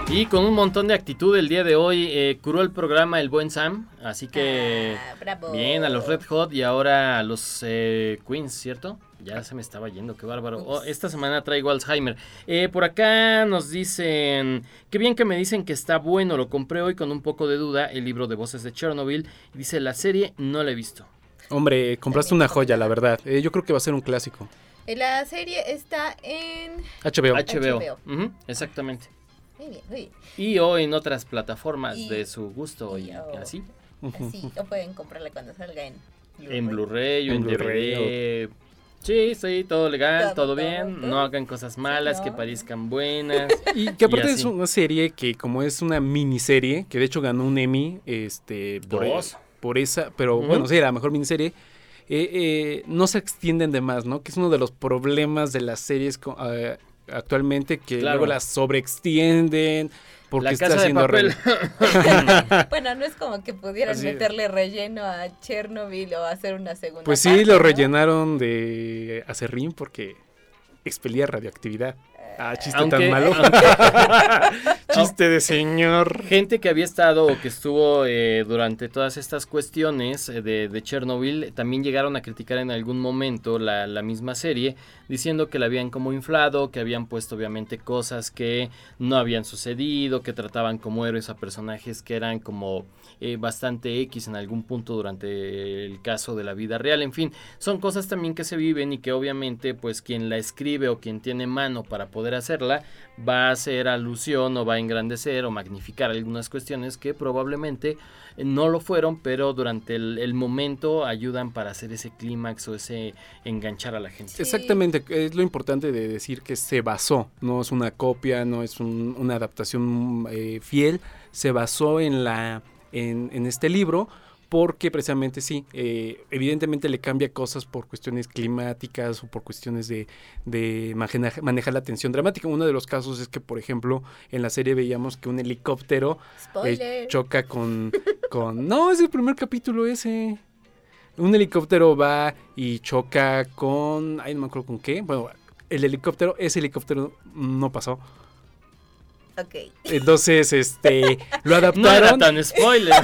Y con un montón de actitud el día de hoy eh, curó el programa el buen Sam, así que Ah, bien a los Red Hot y ahora a los eh, Queens, ¿cierto? Ya se me estaba yendo, qué bárbaro. Oh, esta semana traigo Alzheimer. Eh, por acá nos dicen, qué bien que me dicen que está bueno, lo compré hoy con un poco de duda, el libro de voces de Chernobyl. Y dice, la serie no la he visto. Hombre, compraste una joya, la verdad. Eh, yo creo que va a ser un clásico. La serie está en HBO. HBO. Exactamente. Muy bien, muy bien. Y o en otras plataformas Y- de su gusto y, y, oh, así. Así, o pueden comprarla cuando salga en En Blu-ray o En en Blu-ray DVD. Sí, sí, todo legal, Todo, bien. todo. No hagan cosas malas que no. parezcan buenas. <laughs> Y que aparte Y es una serie que como es una miniserie, que de hecho ganó un Emmy, este, por, Dos. por esa, pero bueno, sí, la mejor miniserie, eh, eh, no se extienden de más, ¿no? Que es uno de los problemas de las series eh, actualmente, que Claro. luego las sobreextienden, porque La está Casa de haciendo... Papel. <laughs> Bueno, no es como que pudieran Así es. meterle relleno a Chernobyl o hacer una segunda pues sí, parte, lo ¿no? rellenaron de acerrín porque expelía radioactividad. Ah, chiste Aunque- tan malo. aunque- <laughs> chiste de señor. Gente que había estado o que estuvo eh, durante todas estas cuestiones eh, de, de Chernobyl también llegaron a criticar en algún momento la, la misma serie, diciendo que la habían como inflado, que habían puesto obviamente cosas que no habían sucedido, que trataban como héroes a personajes que eran como eh, bastante X en algún punto durante el caso de la vida real. En fin, son cosas también que se viven y que obviamente pues quien la escribe o quien tiene mano para poder hacerla va a hacer alusión o va a engrandecer o magnificar algunas cuestiones que probablemente no lo fueron, pero durante el, el momento ayudan para hacer ese clímax o ese enganchar a la gente. Exactamente, es lo importante de decir que se basó, no es una copia, no es un- una adaptación eh, fiel, se basó en, la, en, en este libro porque precisamente sí, eh, evidentemente le cambia cosas por cuestiones climáticas o por cuestiones de, de maneja- manejar la tensión dramática. Uno de los casos es que, por ejemplo, en la serie veíamos que un helicóptero eh, Spoiler. choca con, con... No, es el primer capítulo ese. Un helicóptero va y choca con... Ay, no me acuerdo con qué. Bueno, el helicóptero, ese helicóptero no pasó. Ok. Entonces, este, lo adaptaron. <laughs> No era tan spoiler.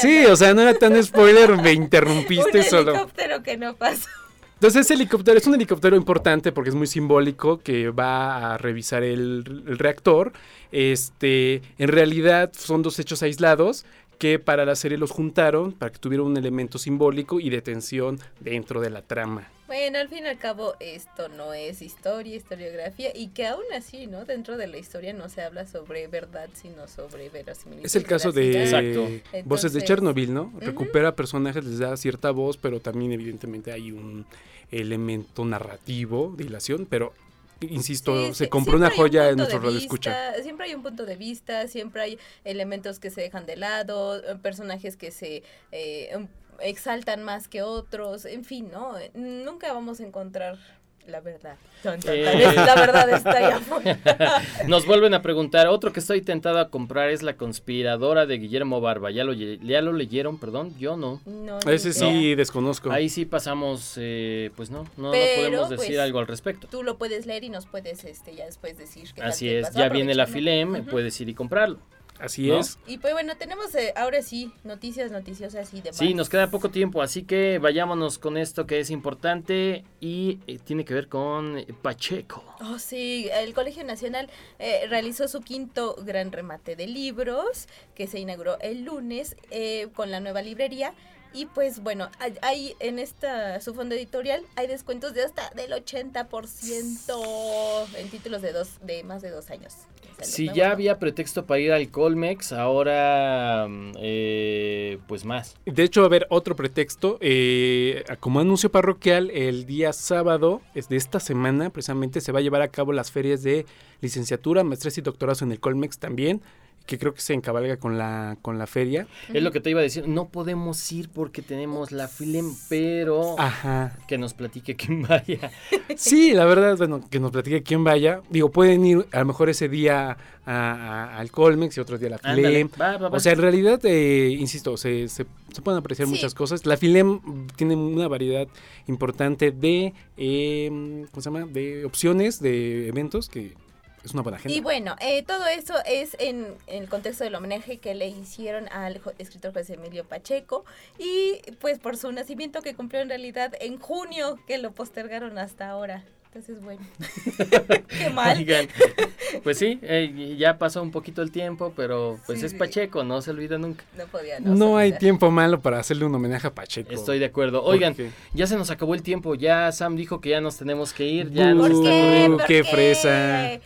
Sí, o sea, no era tan spoiler, me Un interrumpiste solo. helicóptero que no pasó. Entonces ese helicóptero es un helicóptero importante porque es muy simbólico que va a revisar el, el reactor. Este, en realidad son dos hechos aislados que para la serie los juntaron para que tuviera un elemento simbólico y de tensión dentro de la trama. Bueno, al fin y al cabo esto no es historia, historiografía y que aún así, ¿no? Dentro de la historia no se habla sobre verdad, sino sobre verosimilitud. Es el caso de. Voces de Chernobyl, ¿no? Recupera personajes, les da cierta voz, pero también evidentemente hay un elemento narrativo de hilación, pero insisto, Sí, se compró una hay un joya en nuestro de radio escucha. Siempre hay un punto de vista, siempre hay elementos que se dejan de lado, personajes que se eh, exaltan más que otros, en fin, ¿no? Nunca vamos a encontrar la verdad. Eh. La verdad está allá afuera. <laughs> Nos vuelven a preguntar, otro que estoy tentado a comprar es La conspiradora de Guillermo Barba. ¿Ya lo, ya lo leyeron? Perdón, yo no. No, Ese sí desconozco. Ahí sí pasamos, eh, pues no, no, podemos decir pues, algo al respecto. Tú lo puedes leer y nos puedes este, ya después decir qué tal Así te es, pasó, ya viene la. Filem, puedes ir y comprarlo. Así ¿no? es. Y pues bueno, tenemos eh, ahora sí noticias noticiosas y demás. Sí, nos queda poco tiempo, así que vayámonos con esto que es importante y eh, tiene que ver con eh, Pacheco. Oh, sí, el Colegio Nacional eh, realizó su quinto gran remate de libros que se inauguró el lunes eh, con la nueva librería. Y pues bueno, hay, hay en esta su fondo editorial hay descuentos de hasta del 80% en títulos de dos de más de dos años. Si ya había pretexto para ir al Colmex, ahora mm, eh, pues más. De hecho, a ver, otro pretexto. eh, como anuncio parroquial, el día sábado es de esta semana, precisamente, se va a llevar a cabo las ferias de licenciatura, maestría y doctorados en el Colmex también. Que creo que se encabalga con la, con la feria. Es lo que te iba a decir, no podemos ir porque tenemos la Filem, pero Ajá. que nos platique quién vaya. <laughs> Sí, la verdad, bueno, que nos platique quién vaya. Digo, pueden ir a lo mejor ese día a- a- al Colmex y otro día a la Filem. va, va, va. O sea, en realidad, eh, insisto, se, se- se pueden apreciar Sí. muchas cosas. La Filem tiene una variedad importante de, eh, ¿cómo se llama? De opciones, de eventos que es una buena agenda. Y bueno, eh, todo eso es en, en el contexto del homenaje que le hicieron al escritor José Emilio Pacheco y pues por su nacimiento que cumplió en realidad en junio, que lo postergaron hasta ahora. Entonces, bueno, <laughs> qué mal. Oigan, <laughs> pues sí, eh, ya pasó un poquito el tiempo, pero pues Sí, es sí. Pacheco, no se olvida nunca. No podía No hay tiempo malo para hacerle un homenaje a Pacheco. Estoy de acuerdo. Oigan, ya se nos acabó el tiempo, ya Sam dijo que ya nos tenemos que ir, ya ¿Por nos está qué? corriendo. ¿Por qué fresa?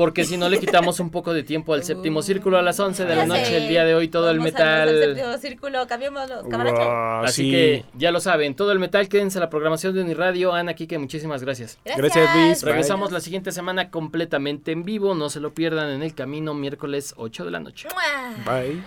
Porque si no le quitamos un poco de tiempo al séptimo círculo a las 11 de la noche, sé. el día de hoy todo el Vamos al- metal. séptimo círculo, cambiamos los. Ah, Así sí. que ya lo saben, todo el metal, quédense a la programación de Uniradio. Ana Kike, muchísimas gracias. Gracias, Luis. Bye. Regresamos la siguiente semana completamente en vivo, no se lo pierdan en el camino, miércoles 8 de la noche. Bye.